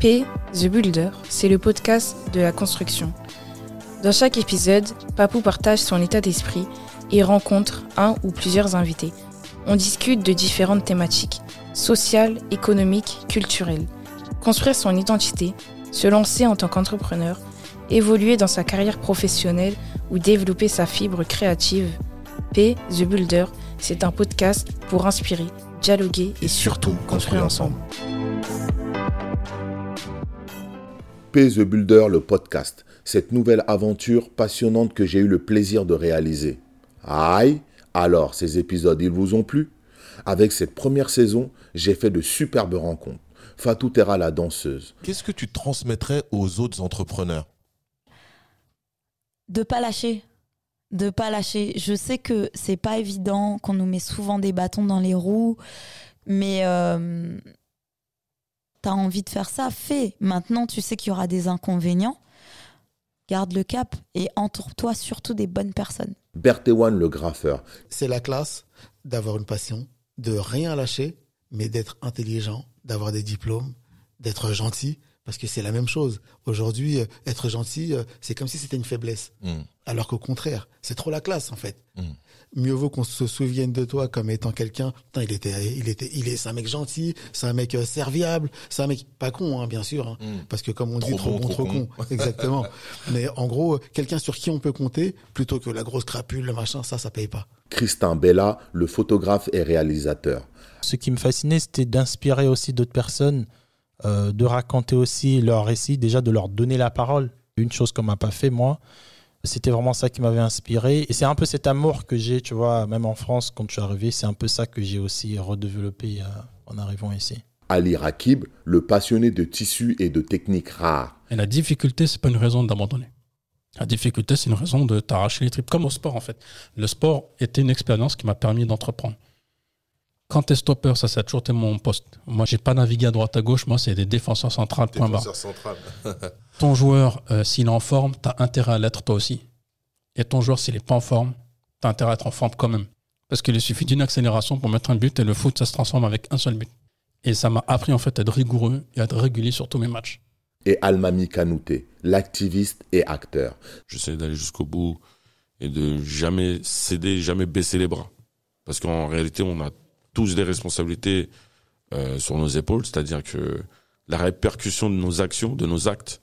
P, The Builder, c'est le podcast de la construction. Dans chaque épisode, Papou partage son état d'esprit et rencontre un ou plusieurs invités. On discute de différentes thématiques, sociales, économiques, culturelles. Construire son identité, se lancer en tant qu'entrepreneur, évoluer dans sa carrière professionnelle ou développer sa fibre créative. P, The Builder, c'est un podcast pour inspirer, dialoguer et, surtout construire ensemble. P The Builder, le podcast, cette nouvelle aventure passionnante que j'ai eu le plaisir de réaliser. Aïe, alors ces épisodes, ils vous ont plu? Avec cette première saison, j'ai fait de superbes rencontres. Fatou Terra, la danseuse. Qu'est-ce que tu transmettrais aux autres entrepreneurs? De pas lâcher. De pas lâcher. Je sais que c'est pas évident, qu'on nous met souvent des bâtons dans les roues, mais euh, t'as envie de faire ça, fais. Maintenant, tu sais qu'il y aura des inconvénients. Garde le cap et entoure-toi surtout des bonnes personnes. Berthéwan, le graffeur. C'est la classe d'avoir une passion, de rien lâcher, mais d'être intelligent, d'avoir des diplômes, d'être gentil, parce que c'est la même chose. Aujourd'hui, euh, être gentil, euh, c'est comme si c'était une faiblesse. Mm. Alors qu'au contraire, c'est trop la classe en fait. Mm. Mieux vaut qu'on se souvienne de toi comme étant quelqu'un. Putain, il était, il était, il est, c'est un mec gentil, c'est un mec euh, serviable, c'est un mec pas con, hein, bien sûr, hein, Mm. parce que comme on Trop dit, trop bon, bon, trop trop con, exactement. Mais en gros, quelqu'un sur qui on peut compter, plutôt que la grosse crapule, le machin, ça, ça paye pas. Christin Bella, le photographe et réalisateur. Ce qui me fascinait, c'était d'inspirer aussi d'autres personnes, euh, de raconter aussi leur récit, déjà de leur donner la parole. Une chose qu'on m'a pas fait, moi. C'était vraiment ça qui m'avait inspiré. Et c'est un peu cet amour que j'ai, tu vois, même en France, quand je suis arrivé, c'est un peu ça que j'ai aussi redéveloppé euh, en arrivant ici. Ali Rakib, le passionné de tissus et de techniques rares. Et la difficulté, c'est pas une raison d'abandonner. La difficulté, c'est une raison de t'arracher les tripes, comme au sport en fait. Le sport était une expérience qui m'a permis d'entreprendre. Quand t'es stopper, ça, ça a toujours été mon poste. Moi, j'ai pas navigué à droite à gauche. Moi, c'est des défenseurs centrales, point barre. Défenseur central. Ton joueur, euh, s'il est en forme, t'as intérêt à l'être toi aussi. Et ton joueur, s'il est pas en forme, t'as intérêt à être en forme quand même. Parce qu'il suffit d'une accélération pour mettre un but et le foot, ça se transforme avec un seul but. Et ça m'a appris en fait à être rigoureux et à être régulier sur tous mes matchs. Et Almami Kanouté, l'activiste et acteur. J'essaie d'aller jusqu'au bout et de jamais céder, jamais baisser les bras. Parce qu'en réalité, on a tous des responsabilités euh, sur nos épaules, c'est-à-dire que la répercussion de nos actions, de nos actes,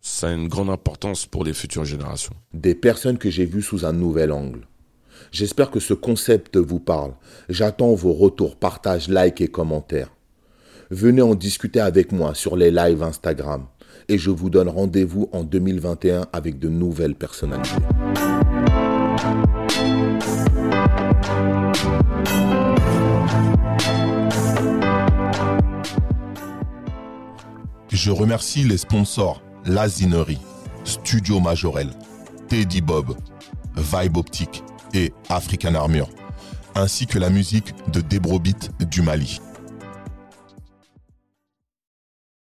ça a une grande importance pour les futures générations. Des personnes que j'ai vues sous un nouvel angle. J'espère que ce concept vous parle. J'attends vos retours, partages, likes et commentaires. Venez en discuter avec moi sur les lives Instagram. Et je vous donne rendez-vous en 2021 avec de nouvelles personnalités. Je remercie les sponsors Lazinerie, Studio Majorel, Teddy Bob, Vibe Optique et African Armure, ainsi que la musique de Debrobit du Mali.